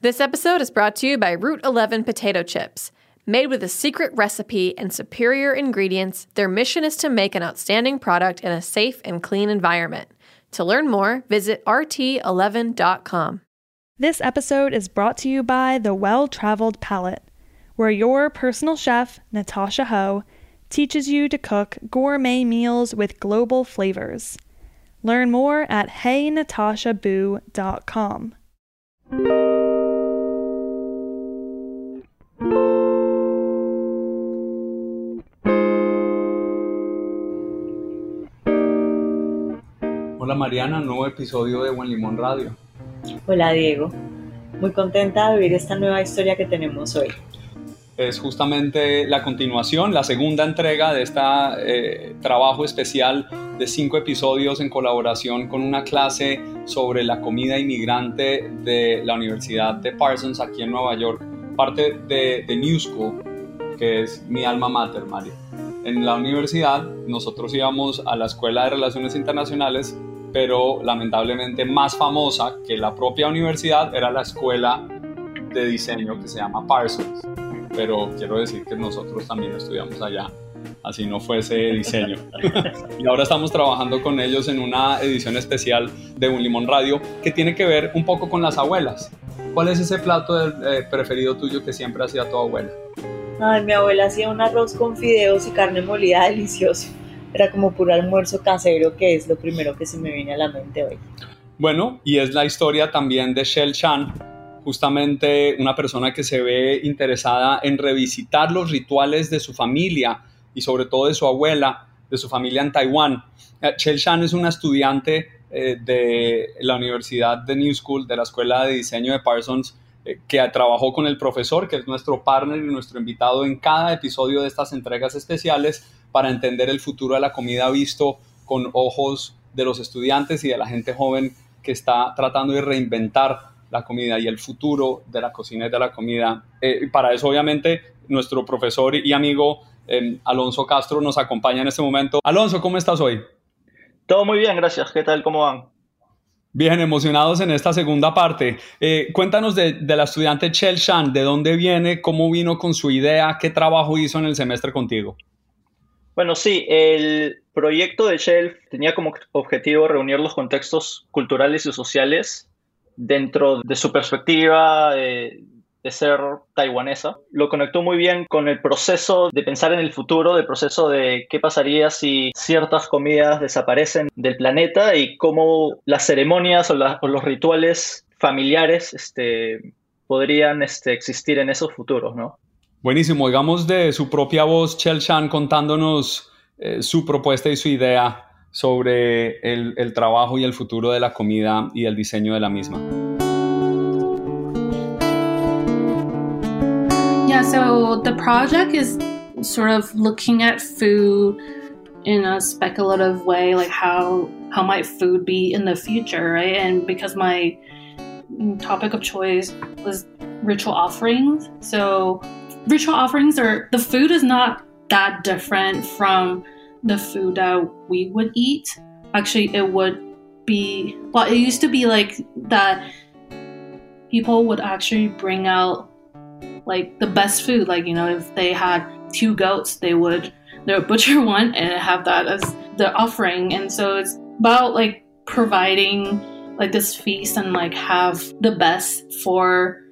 This episode is brought to you by Route 11 potato chips. Made with a secret recipe and superior ingredients, their mission is to make an outstanding product in a safe and clean environment. To learn more, visit rt11.com. This episode is brought to you by The Well Traveled Palate, where your personal chef, Natasha Ho, teaches you to cook gourmet meals with global flavors. Learn more at heynatashaboo.com. Hola Mariana, nuevo episodio de Buen Limón Radio. Hola Diego, muy contenta de vivir esta nueva historia que tenemos hoy. Es justamente la continuación, la segunda entrega de este trabajo especial de cinco episodios en colaboración con una clase sobre la comida inmigrante de la Universidad de Parsons aquí en Nueva York, parte de, de New School, que es mi alma mater, Mario. En la universidad nosotros íbamos a la Escuela de Relaciones Internacionales pero lamentablemente más famosa que la propia universidad era la escuela de diseño que se llama Parsons. Pero quiero decir que nosotros también estudiamos allá, así no fuese diseño. y ahora estamos trabajando con ellos en una edición especial de Un Limón Radio que tiene que ver un poco con las abuelas. ¿Cuál es ese plato eh, preferido tuyo que siempre hacía tu abuela? Ay, mi abuela hacía un arroz con fideos y carne molida delicioso era como puro almuerzo casero, que es lo primero que se me viene a la mente hoy. Bueno, y es la historia también de Shell Chan, justamente una persona que se ve interesada en revisitar los rituales de su familia y sobre todo de su abuela, de su familia en Taiwán. Eh, Shell Chan es una estudiante eh, de la Universidad de New School, de la Escuela de Diseño de Parsons, eh, que trabajó con el profesor, que es nuestro partner y nuestro invitado en cada episodio de estas entregas especiales para entender el futuro de la comida visto con ojos de los estudiantes y de la gente joven que está tratando de reinventar la comida y el futuro de la cocina y de la comida. Eh, para eso, obviamente, nuestro profesor y amigo eh, Alonso Castro nos acompaña en este momento. Alonso, ¿cómo estás hoy? Todo muy bien, gracias. ¿Qué tal? ¿Cómo van? Bien, emocionados en esta segunda parte. Eh, cuéntanos de, de, la estudiante Chel Shan, de dónde viene, cómo vino con su idea, qué trabajo hizo en el semestre contigo. Bueno, sí, el proyecto de Shelf tenía como objetivo reunir los contextos culturales y sociales dentro de su perspectiva de, ser taiwanesa. Lo conectó muy bien con el proceso de pensar en el futuro, del proceso de qué pasaría si ciertas comidas desaparecen del planeta y cómo las ceremonias o, los rituales familiares este, podrían este, existir en esos futuros, ¿no? Buenísimo, digamos de su propia voz, Chel Chan contándonos eh, su propuesta y su idea sobre el, el trabajo y el futuro de la comida y el diseño de la misma. Yeah, so the project is sort of looking at food in a speculative way, like how how might food be in the future, right? And because my topic of choice was ritual offerings, so ritual offerings are the food is not that different from the food that we would eat. Actually, it would be well, it used to be like that people would actually bring out like the best food. Like, you know, if they had two goats, they would they would butcher one and have that as the offering. And so it's about like providing like this feast and like have the best for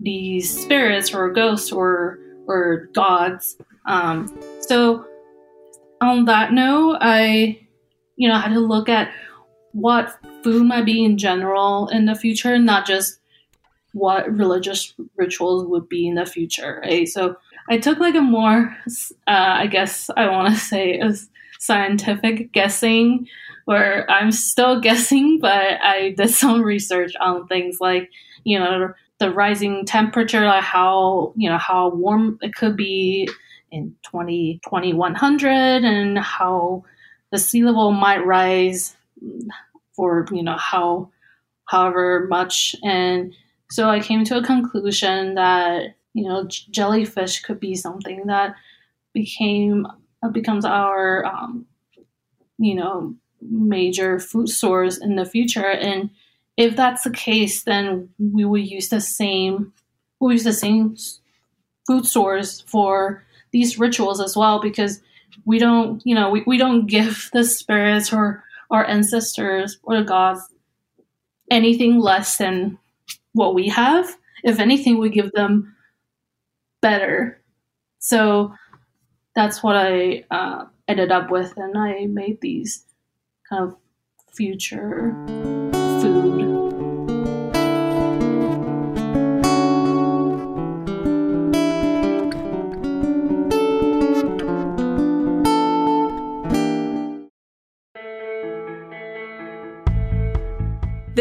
these spirits or ghosts or or gods. Um, so on that note, I you know had to look at what food might be in general in the future, not just what religious rituals would be in the future. Right? So I took like a more, uh, I guess I want to say, a scientific guessing, where I'm still guessing, but I did some research on things like you know the rising temperature, like how you know how warm it could be in 20, 2100 and how the sea level might rise for you know how however much. And so i came to a conclusion that you know jellyfish could be something that became uh, becomes our um, you know major food source in the future. And if that's the case, then we would use the same we use the same food stores for these rituals as well because we don't you know we, we don't give the spirits or our ancestors or the gods anything less than what we have. If anything we give them better. So that's what i uh, ended up with and i made these kind of future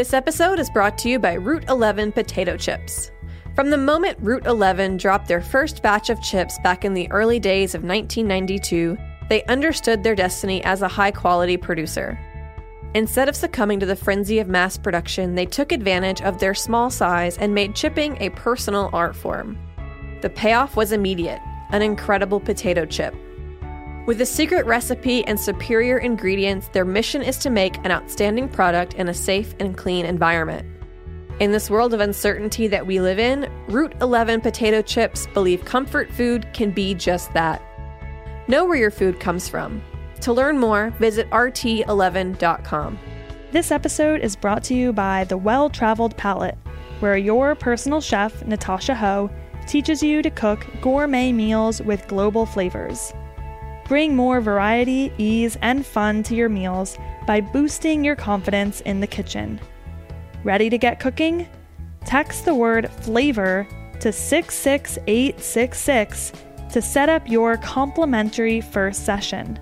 This episode is brought to you by Route 11 potato chips. From the moment Route 11 dropped their first batch of chips back in the early days of 1992, they understood their destiny as a high quality producer. Instead of succumbing to the frenzy of mass production, they took advantage of their small size and made chipping a personal art form. The payoff was immediate an incredible potato chip. With a secret recipe and superior ingredients, their mission is to make an outstanding product in a safe and clean environment. In this world of uncertainty that we live in, Route 11 potato chips believe comfort food can be just that. Know where your food comes from. To learn more, visit rt11.com. This episode is brought to you by The Well Traveled Palate, where your personal chef, Natasha Ho, teaches you to cook gourmet meals with global flavors. Bring more variety, ease, and fun to your meals by boosting your confidence in the kitchen. Ready to get cooking? Text the word flavor to 66866 to set up your complimentary first session.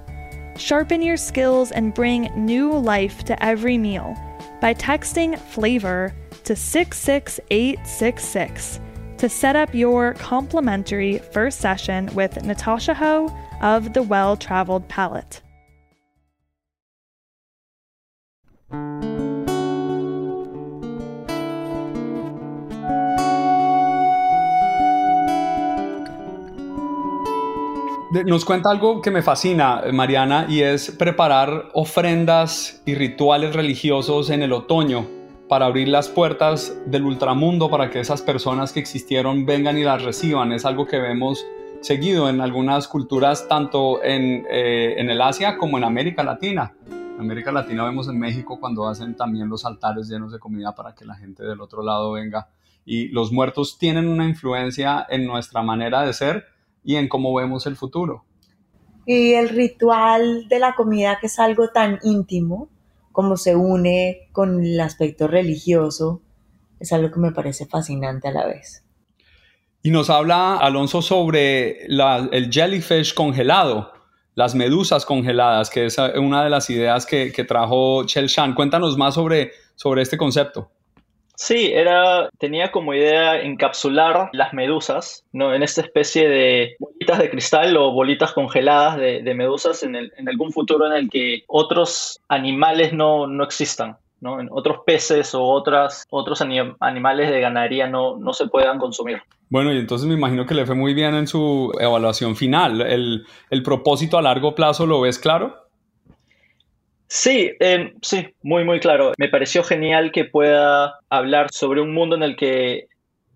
Sharpen your skills and bring new life to every meal by texting flavor to 66866 to set up your complimentary first session with Natasha Ho of the Well Traveled Palate. Nos cuenta algo que me fascina, Mariana, y es preparar ofrendas y rituales religiosos en el otoño para abrir las puertas del ultramundo para que esas personas que existieron vengan y las reciban. Es algo que vemos seguido en algunas culturas, tanto en, eh, en el Asia como en América Latina. En América Latina vemos en México cuando hacen también los altares llenos de comida para que la gente del otro lado venga. Y los muertos tienen una influencia en nuestra manera de ser y en cómo vemos el futuro. Y el ritual de la comida, que es algo tan íntimo, como se une con el aspecto religioso, es algo que me parece fascinante a la vez. Y nos habla Alonso sobre el jellyfish congelado, las medusas congeladas, que es una de las ideas que, trajo Chel Shan. Cuéntanos más sobre, sobre este concepto. Sí, era, tenía como idea encapsular las medusas ¿no? en esta especie de bolitas de cristal o bolitas congeladas de, medusas en, el, en, algún futuro en el que otros animales no, no existan. ¿No? En otros peces o otras, otros animales de ganadería no, no se puedan consumir. Bueno, y entonces me imagino que le fue muy bien en su evaluación final. ¿El, el propósito a largo plazo lo ves claro? Sí, sí, muy, muy claro. Me pareció genial que pueda hablar sobre un mundo en el que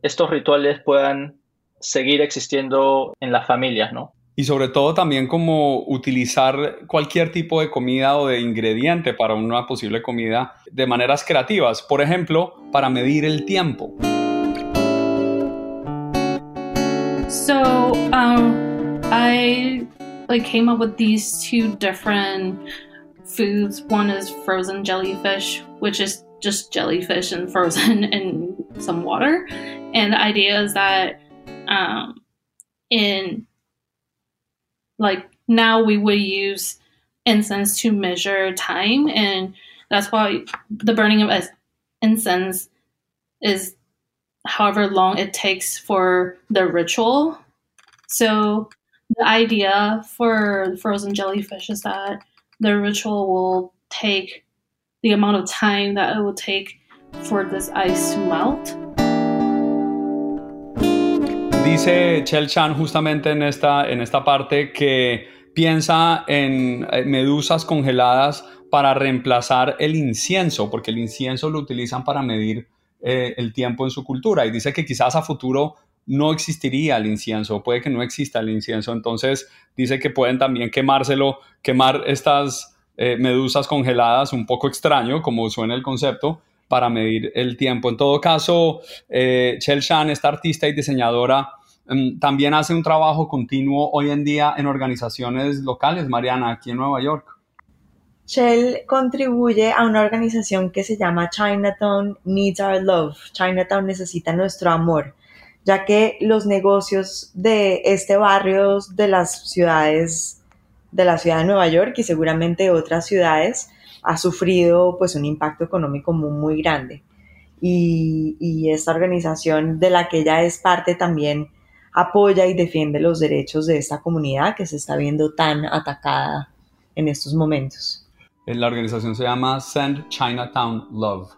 estos rituales puedan seguir existiendo en las familias, ¿no? Y sobre todo también como utilizar cualquier tipo de comida o de ingrediente para una posible comida de maneras creativas. Por ejemplo, para medir el tiempo. So, um, I like came up with these two different foods. One is frozen jellyfish, which is just jellyfish and frozen in some water. And the idea is that um, in like now we would use incense to measure time, and that's why the burning of incense is however long it takes for the ritual. So the idea for frozen jellyfish is that the ritual will take the amount of time that it will take for this ice to melt. Dice Chel Chan justamente en esta, en esta parte que piensa en eh, medusas congeladas para reemplazar el incienso, porque el incienso lo utilizan para medir eh, el tiempo en su cultura. Y dice que quizás a futuro no existiría el incienso, puede que no exista el incienso, entonces dice que pueden también quemárselo, quemar estas eh, medusas congeladas, un poco extraño como suena el concepto, para medir el tiempo. En todo caso, eh, Chel Shan, esta artista y diseñadora, mm, también hace un trabajo continuo hoy en día en organizaciones locales, Mariana, aquí en Nueva York. Shell contribuye a una organización que se llama Chinatown Needs Our Love. Chinatown necesita nuestro amor, ya que los negocios de este barrio de las ciudades, de la ciudad de Nueva York y seguramente otras ciudades, ha sufrido pues un impacto económico muy, grande. Y, y esta organización de la que ella es parte también apoya y defiende los derechos de esta comunidad que se está viendo tan atacada en estos momentos. La organización se llama Send Chinatown Love.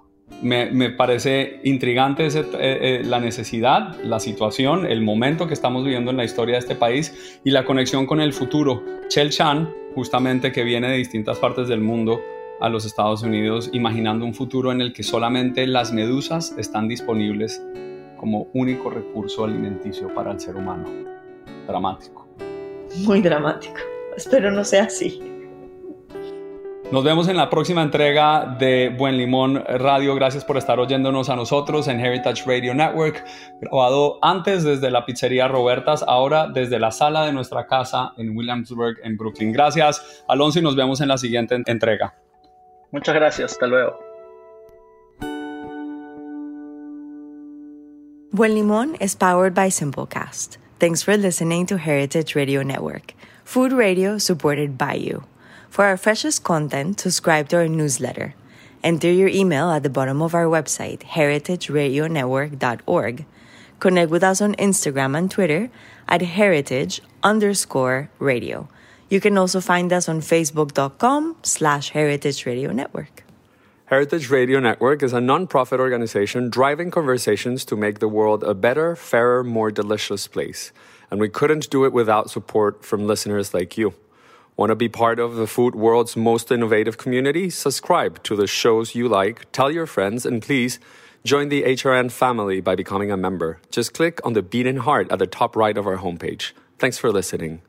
Me, parece intrigante eh, eh, la necesidad, la situación, el momento que estamos viviendo en la historia de este país y la conexión con el futuro. Chel Chan, justamente que viene de distintas partes del mundo, a los Estados Unidos imaginando un futuro en el que solamente las medusas están disponibles como único recurso alimenticio para el ser humano. Dramático. Muy dramático. Espero no sea así. Nos vemos en la próxima entrega de Buen Limón Radio. Gracias por estar oyéndonos a nosotros en Heritage Radio Network, grabado antes desde la pizzería Robertas, ahora desde la sala de nuestra casa en Williamsburg, en Brooklyn. Gracias, Alonso, y nos vemos en la siguiente entrega. Muchas gracias, hasta luego. Buen Limón is powered by Simplecast. Thanks for listening to Heritage Radio Network, food radio supported by you. For our freshest content, subscribe to our newsletter. Enter your email at the bottom of our website, heritageradionetwork.org. Connect with us on Instagram and Twitter at heritage underscore radio. You can also find us on facebook.com slash heritage radio network. Heritage Radio Network is a non-profit organization driving conversations to make the world a better, fairer, more delicious place. And we couldn't do it without support from listeners like you. Want to be part of the food world's most innovative community? Subscribe to the shows you like, tell your friends, and please join the HRN family by becoming a member. Just click on the beating heart at the top right of our homepage. Thanks for listening.